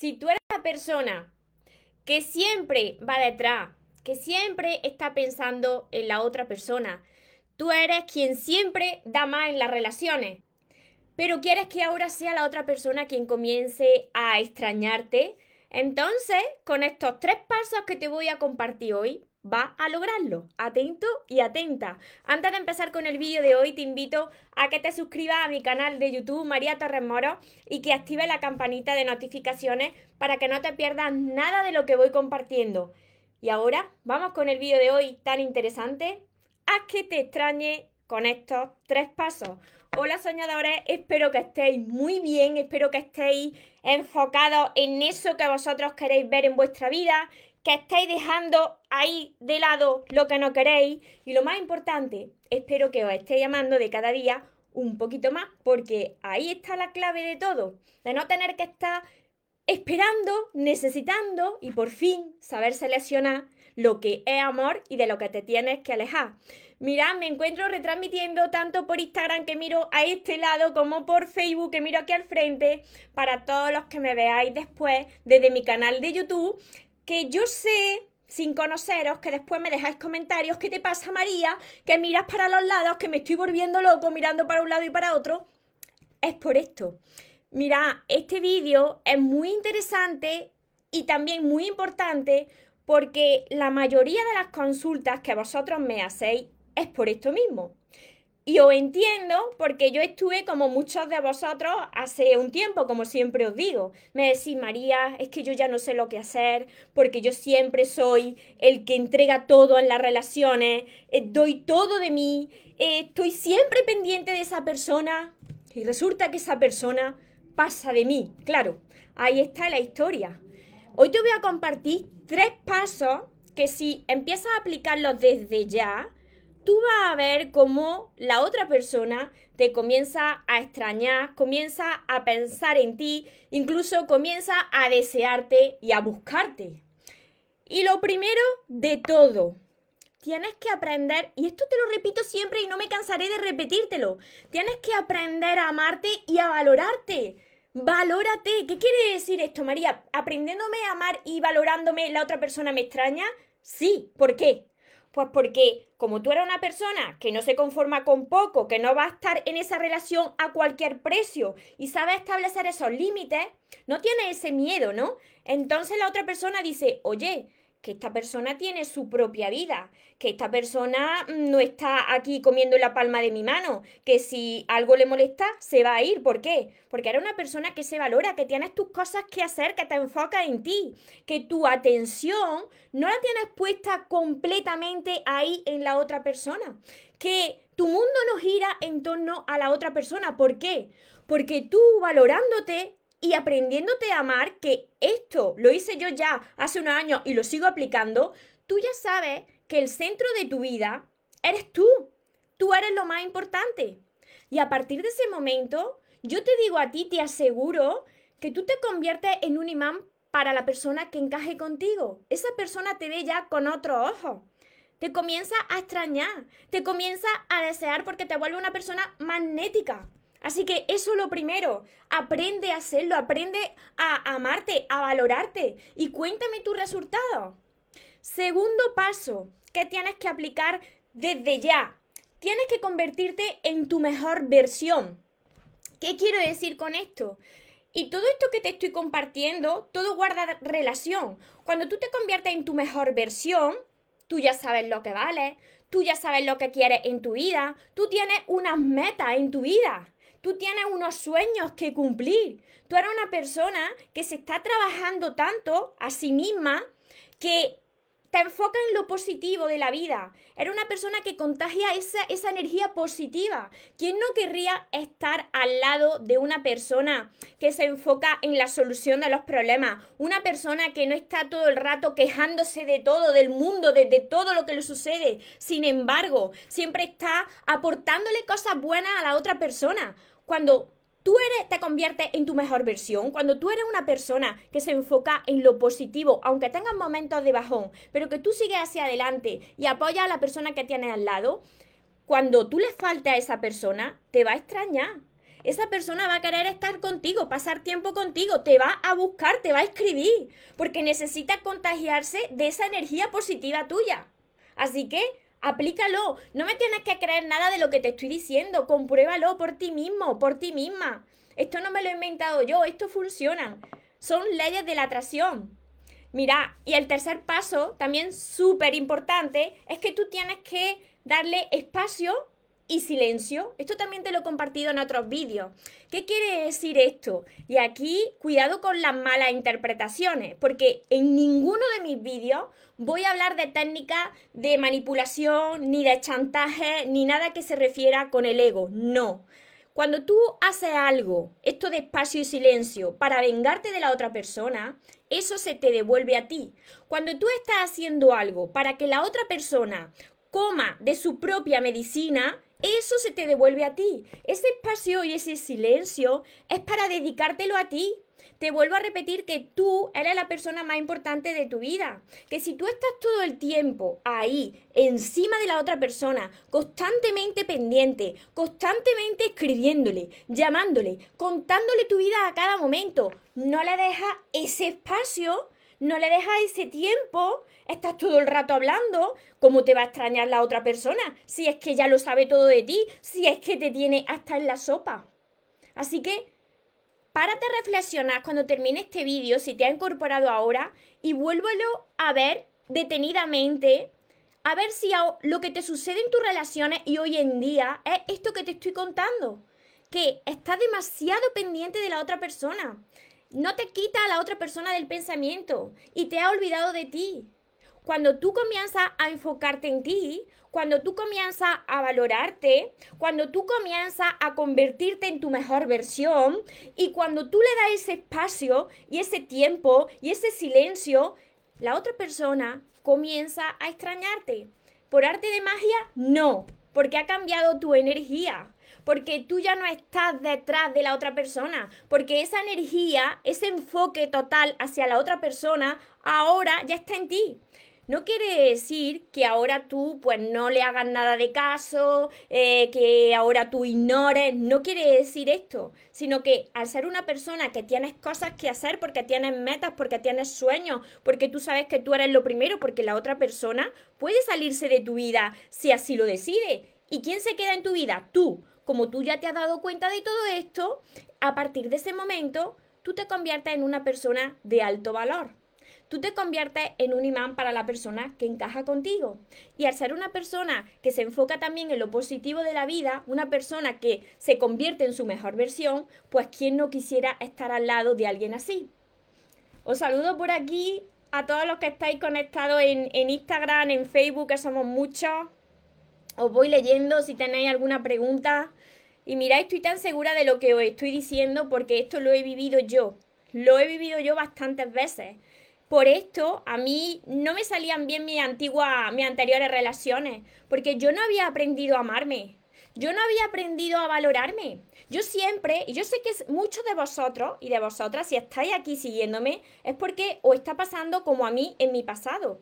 si tú eres la persona que siempre va detrás, que siempre está pensando en la otra persona, tú eres quien siempre da más en las relaciones, pero quieres que ahora sea la otra persona quien comience a extrañarte, entonces con estos tres pasos que te voy a compartir hoy, va a lograrlo. Atento y atenta. Antes de empezar con el vídeo de hoy, te invito a que te suscribas a mi canal de YouTube, María Torres Moro, y que actives la campanita de notificaciones para que no te pierdas nada de lo que voy compartiendo. Y ahora vamos con el vídeo de hoy tan interesante. Haz que te extrañe con estos tres pasos. Hola soñadores, espero que estéis muy bien, espero que estéis enfocados en eso que vosotros queréis ver en vuestra vida, que estáis dejando ahí de lado lo que no queréis. Y lo más importante, espero que os esté llamando de cada día un poquito más porque ahí está la clave de todo, de no tener que estar esperando, necesitando y por fin saber seleccionar lo que es amor y de lo que te tienes que alejar. Mirad, me encuentro retransmitiendo tanto por Instagram que miro a este lado como por Facebook que miro aquí al frente para todos los que me veáis después desde mi canal de YouTube que yo sé, sin conoceros, que después me dejáis comentarios, ¿qué te pasa María? Que miras para los lados, que me estoy volviendo loco mirando para un lado y para otro. Es por esto. Mira, este vídeo es muy interesante y también muy importante porque la mayoría de las consultas que vosotros me hacéis es por esto mismo. Y os entiendo porque yo estuve como muchos de vosotros hace un tiempo, como siempre os digo. Me decís, María, es que yo ya no sé lo que hacer porque yo siempre soy el que entrega todo en las relaciones, eh, doy todo de mí, eh, estoy siempre pendiente de esa persona y resulta que esa persona pasa de mí. Claro, ahí está la historia. Hoy te voy a compartir tres pasos que si empiezas a aplicarlos desde ya, tú vas a ver cómo la otra persona te comienza a extrañar, comienza a pensar en ti, incluso comienza a desearte y a buscarte. Y lo primero de todo, tienes que aprender, y esto te lo repito siempre y no me cansaré de repetírtelo, tienes que aprender a amarte y a valorarte. Valórate. ¿Qué quiere decir esto, María? ¿Aprendiéndome a amar y valorándome la otra persona me extraña? Sí. ¿Por qué? Pues porque como tú eres una persona que no se conforma con poco, que no va a estar en esa relación a cualquier precio y sabe establecer esos límites, no tiene ese miedo, ¿no? Entonces la otra persona dice, oye, que esta persona tiene su propia vida, que esta persona mm, no está aquí comiendo la palma de mi mano, que si algo le molesta, se va a ir. ¿Por qué? Porque era una persona que se valora, que tienes tus cosas que hacer, que te enfoca en ti, que tu atención no la tienes puesta completamente ahí en la otra persona, que tu mundo no gira en torno a la otra persona. ¿Por qué? Porque tú valorándote y aprendiéndote a amar, que esto lo hice yo ya hace unos años y lo sigo aplicando, tú ya sabes que el centro de tu vida eres tú. Tú eres lo más importante. Y a partir de ese momento, yo te digo a ti, te aseguro que tú te conviertes en un imán para la persona que encaje contigo. Esa persona te ve ya con otro ojo. Te comienza a extrañar, te comienza a desear porque te vuelve una persona magnética. Así que eso es lo primero. Aprende a hacerlo, aprende a amarte, a valorarte y cuéntame tu resultado. Segundo paso que tienes que aplicar desde ya. Tienes que convertirte en tu mejor versión. ¿Qué quiero decir con esto? Y todo esto que te estoy compartiendo, todo guarda relación. Cuando tú te conviertes en tu mejor versión, tú ya sabes lo que vale, tú ya sabes lo que quieres en tu vida, tú tienes unas metas en tu vida. Tú tienes unos sueños que cumplir. Tú eres una persona que se está trabajando tanto a sí misma que te enfoca en lo positivo de la vida. Eres una persona que contagia esa, esa, energía positiva. ¿Quién no querría estar al lado de una persona que se enfoca en la solución de los problemas? Una persona que no está todo el rato quejándose de todo, del mundo, de, de todo lo que le sucede. Sin embargo, siempre está aportándole cosas buenas a la otra persona cuando tú eres, te conviertes en tu mejor versión, cuando tú eres una persona que se enfoca en lo positivo, aunque tengas momentos de bajón, pero que tú sigues hacia adelante y apoyas a la persona que tienes al lado, cuando tú le faltes a esa persona, te va a extrañar. esa persona va a querer estar contigo, pasar tiempo contigo, te va a buscar, te va a escribir, porque necesita contagiarse de esa energía positiva tuya. Así que aplícalo, no me tienes que creer nada de lo que te estoy diciendo, compruébalo por ti mismo, por ti misma. Esto no me lo he inventado yo, esto funciona. Son leyes de la atracción. Mira, y el tercer paso, también súper importante, es que tú tienes que darle espacio y silencio. Esto también te lo he compartido en otros vídeos. ¿Qué quiere decir esto? Y aquí, cuidado con las malas interpretaciones, porque en ninguno de mis vídeos voy a hablar de técnicas de manipulación, ni de chantaje, ni nada que se refiera con el ego. No. Cuando tú haces algo, esto de espacio y silencio, para vengarte de la otra persona, eso se te devuelve a ti. Cuando tú estás haciendo algo para que la otra persona coma de su propia medicina, eso se te devuelve a ti. Ese espacio y ese silencio es para dedicártelo a ti, te vuelvo a repetir que tú eres la persona más importante de tu vida. Que si tú estás todo el tiempo ahí, encima de la otra persona, constantemente pendiente, constantemente escribiéndole, llamándole, contándole tu vida a cada momento, no le dejas ese espacio, no le dejas ese tiempo, estás todo el rato hablando, ¿cómo te va a extrañar la otra persona? Si es que ya lo sabe todo de ti, si es que te tiene hasta en la sopa. Así que párate a reflexionar cuando termine este vídeo, si te ha incorporado ahora, y vuélvelo a ver detenidamente, a ver si lo que te sucede en tus relaciones y hoy en día es esto que te estoy contando, que estás demasiado pendiente de la otra persona, no te quita a la otra persona del pensamiento y te ha olvidado de ti. Cuando tú comienzas a enfocarte en ti, cuando tú comienzas a valorarte, cuando tú comienzas a convertirte en tu mejor versión y cuando tú le das ese espacio y ese tiempo y ese silencio, la otra persona comienza a extrañarte. ¿Por arte de magia? No, porque ha cambiado tu energía, porque tú ya no estás detrás de la otra persona, porque esa energía, ese enfoque total hacia la otra persona, ahora ya está en ti. No quiere decir que ahora tú pues no le hagas nada de caso, eh, que ahora tú ignores, no quiere decir esto, sino que al ser una persona que tienes cosas que hacer, porque tienes metas, porque tienes sueños, porque tú sabes que tú eres lo primero, porque la otra persona puede salirse de tu vida si así lo decide. ¿Y quién se queda en tu vida? Tú. Como tú ya te has dado cuenta de todo esto, a partir de ese momento, tú te conviertes en una persona de alto valor tú te conviertes en un imán para la persona que encaja contigo. Y al ser una persona que se enfoca también en lo positivo de la vida, una persona que se convierte en su mejor versión, pues ¿quién no quisiera estar al lado de alguien así? Os saludo por aquí a todos los que estáis conectados en, en Instagram, en Facebook, que somos muchos. Os voy leyendo si tenéis alguna pregunta. Y mirad, estoy tan segura de lo que os estoy diciendo porque esto lo he vivido yo. Lo he vivido yo bastantes veces. Por esto a mí no me salían bien mis antiguas, mis anteriores relaciones, porque yo no había aprendido a amarme. Yo no había aprendido a valorarme. Yo siempre, y yo sé que muchos de vosotros y de vosotras, si estáis aquí siguiéndome, es porque os está pasando como a mí en mi pasado.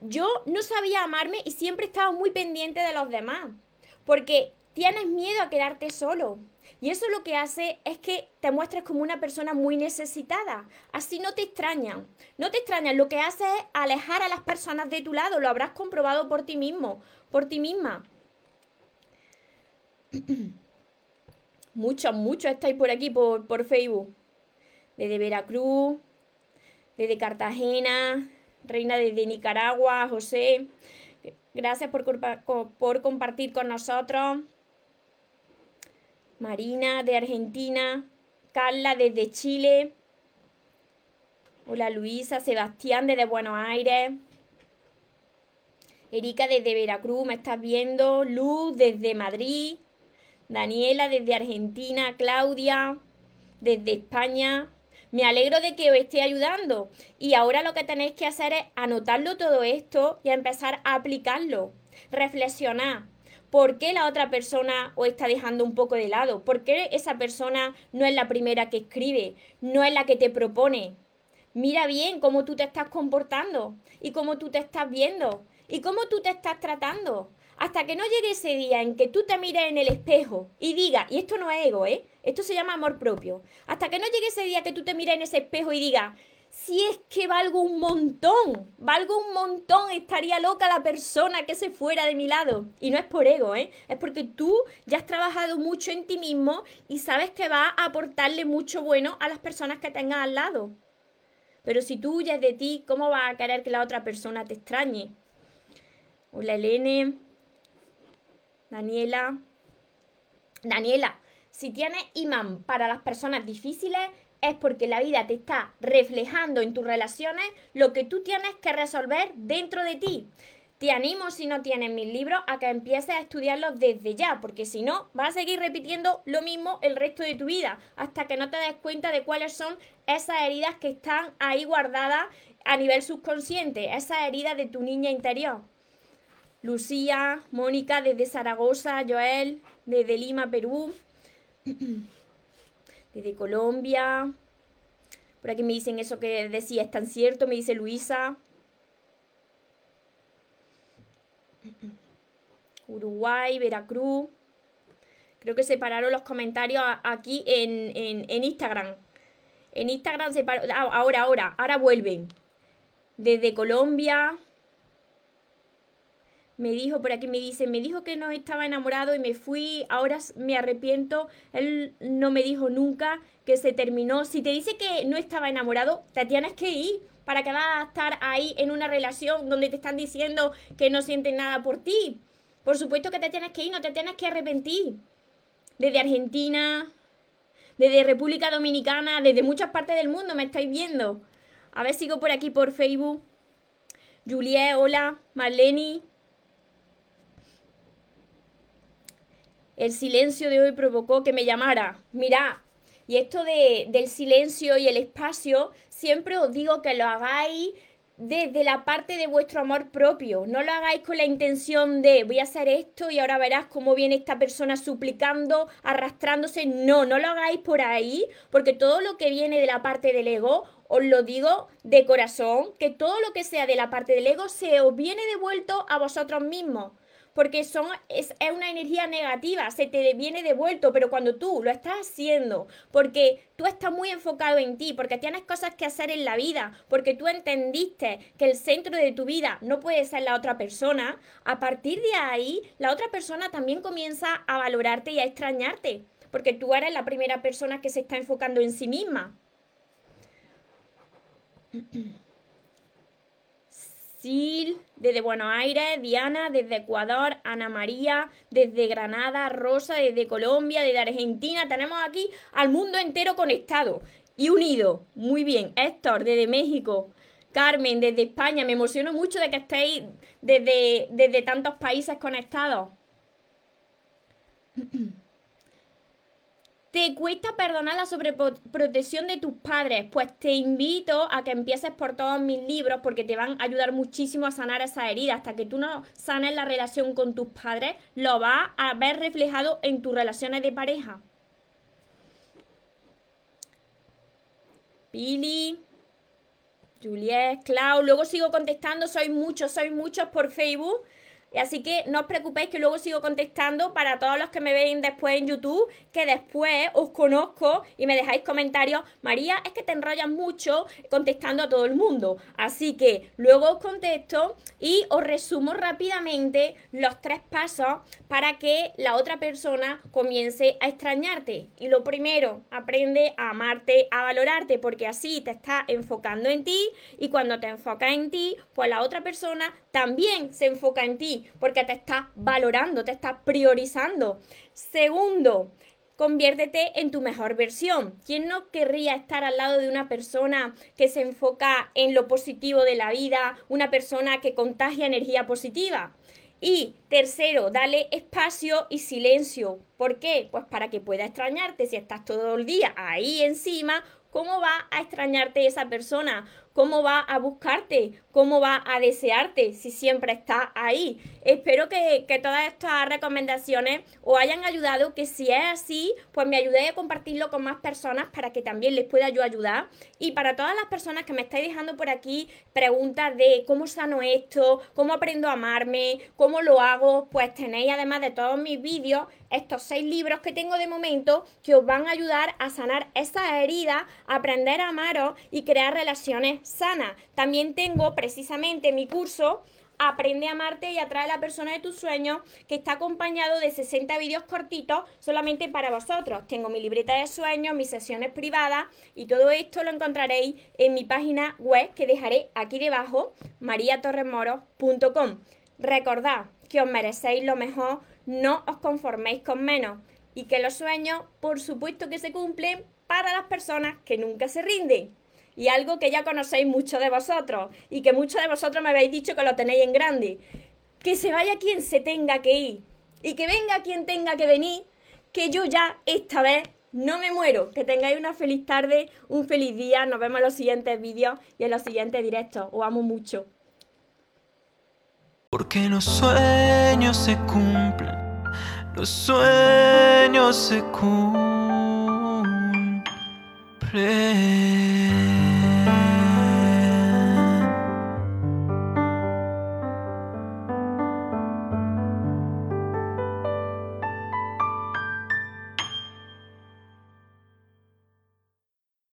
Yo no sabía amarme y siempre estaba muy pendiente de los demás, porque tienes miedo a quedarte solo. Y eso lo que hace es que te muestres como una persona muy necesitada. Así no te extrañan. No te extrañan. Lo que hace es alejar a las personas de tu lado. Lo habrás comprobado por ti mismo, por ti misma. muchos, muchos estáis por aquí, por, por Facebook. Desde Veracruz, desde Cartagena, Reina desde Nicaragua, José. Gracias por, por compartir con nosotros. Marina de Argentina, Carla desde Chile. Hola Luisa, Sebastián desde Buenos Aires. Erika desde Veracruz, me estás viendo. Luz desde Madrid. Daniela desde Argentina. Claudia desde España. Me alegro de que os esté ayudando. Y ahora lo que tenéis que hacer es anotarlo todo esto y empezar a aplicarlo. Reflexionar. ¿Por qué la otra persona os está dejando un poco de lado? ¿Por qué esa persona no es la primera que escribe? No es la que te propone. Mira bien cómo tú te estás comportando y cómo tú te estás viendo y cómo tú te estás tratando. hasta que no llegue ese día en que tú te mires en el espejo y digas, y esto no es ego, ¿eh? Esto se llama amor propio. Hasta que no llegue ese día que tú te mires en ese espejo y digas, si es que valgo un montón, valgo un montón, estaría loca la persona que se fuera de mi lado. Y no es por ego, ¿eh? Es porque tú ya has trabajado mucho en ti mismo y sabes que va a aportarle mucho bueno a las personas que tengas al lado. Pero si tú huyes de ti, ¿cómo vas a querer que la otra persona te extrañe? Hola, Elene. Daniela. Daniela, si tienes imán para las personas difíciles, es porque la vida te está reflejando en tus relaciones lo que tú tienes que resolver dentro de ti. Te animo, si no tienes mis libros, a que empieces a estudiarlos desde ya, porque si no, vas a seguir repitiendo lo mismo el resto de tu vida, hasta que no te des cuenta de cuáles son esas heridas que están ahí guardadas a nivel subconsciente, esas heridas de tu niña interior. Lucía, Mónica desde Zaragoza, Joel desde Lima, Perú desde Colombia. Por aquí me dicen eso que decía, es tan cierto, me dice Luisa. Uruguay, Veracruz. Creo que separaron los comentarios aquí en, en Instagram. En Instagram se paró. Ah, ahora, ahora, ahora vuelven. Desde Colombia, me dijo, por aquí me dice, me dijo que no estaba enamorado y me fui, ahora me arrepiento, él no me dijo nunca que se terminó. Si te dice que no estaba enamorado, te tienes que ir. ¿Para que vas a estar ahí en una relación donde te están diciendo que no sienten nada por ti? Por supuesto que te tienes que ir, no te tienes que arrepentir. Desde Argentina, desde República Dominicana, desde muchas partes del mundo me estáis viendo. A ver, sigo por aquí por Facebook. Juliet, hola. Marlene, El silencio de hoy provocó que me llamara. Mirá, y esto de, del silencio y el espacio, siempre os digo que lo hagáis desde la parte de vuestro amor propio. No lo hagáis con la intención de voy a hacer esto y ahora verás cómo viene esta persona suplicando, arrastrándose. No, no lo hagáis por ahí, porque todo lo que viene de la parte del ego, os lo digo de corazón, que todo lo que sea de la parte del ego se os viene devuelto a vosotros mismos porque son, es, una energía negativa, se te viene devuelto, pero cuando tú lo estás haciendo, porque tú estás muy enfocado en ti, porque tienes cosas que hacer en la vida, porque tú entendiste que el centro de tu vida no puede ser la otra persona, a partir de ahí, la otra persona también comienza a valorarte y a extrañarte, porque tú eres la primera persona que se está enfocando en sí misma. Sil, desde Buenos Aires, Diana, desde Ecuador, Ana María, desde Granada, Rosa, desde Colombia, desde Argentina. Tenemos aquí al mundo entero conectado y unido. Muy bien. Héctor, desde México. Carmen, desde España. Me emociono mucho de que estéis desde, desde tantos países conectados. ¿Te cuesta perdonar la sobreprotección de tus padres? Pues te invito a que empieces por todos mis libros porque te van a ayudar muchísimo a sanar esa herida. Hasta que tú no sanes la relación con tus padres, lo vas a ver reflejado en tus relaciones de pareja. Pili, Juliet, Clau, luego sigo contestando, soy muchos, soy muchos por Facebook. Así que no os preocupéis que luego sigo contestando para todos los que me ven después en YouTube, que después os conozco y me dejáis comentarios. María, es que te enrollas mucho contestando a todo el mundo. Así que luego os contesto y os resumo rápidamente los tres pasos para que la otra persona comience a extrañarte. Y lo primero, aprende a amarte, a valorarte, porque así te estás enfocando en ti y cuando te enfocas en ti, pues la otra persona también se enfoca en ti porque te está valorando, te está priorizando. Segundo, conviértete en tu mejor versión. ¿Quién no querría estar al lado de una persona que se enfoca en lo positivo de la vida, una persona que contagia energía positiva? Y tercero, dale espacio y silencio. ¿Por qué? Pues para que pueda extrañarte. Si estás todo el día ahí encima, ¿cómo va a extrañarte esa persona? Cómo va a buscarte, cómo va a desearte si siempre está ahí. Espero que, todas estas recomendaciones os hayan ayudado, que si es así, pues me ayudéis a compartirlo con más personas para que también les pueda yo ayudar. Y para todas las personas que me estáis dejando por aquí preguntas de cómo sano esto, cómo aprendo a amarme, cómo lo hago, pues tenéis además de todos mis vídeos estos seis libros que tengo de momento que os van a ayudar a sanar esas heridas, aprender a amaros y crear relaciones sanas. También tengo precisamente mi curso Aprende a amarte y atrae a la persona de tus sueños, que está acompañado de 60 vídeos cortitos solamente para vosotros. Tengo mi libreta de sueños, mis sesiones privadas y todo esto lo encontraréis en mi página web que dejaré aquí debajo, mariatorremoros.com. Recordad que os merecéis lo mejor, no os conforméis con menos y que los sueños, por supuesto que se cumplen para las personas que nunca se rinden y algo que ya conocéis muchos de vosotros y que muchos de vosotros me habéis dicho que lo tenéis en grande. Que se vaya quien se tenga que ir y que venga quien tenga que venir, que yo ya esta vez no me muero. Que tengáis una feliz tarde, un feliz día. Nos vemos en los siguientes vídeos y en los siguientes directos. Os amo mucho. Porque los sueños se cumplen, los sueños se cumplen.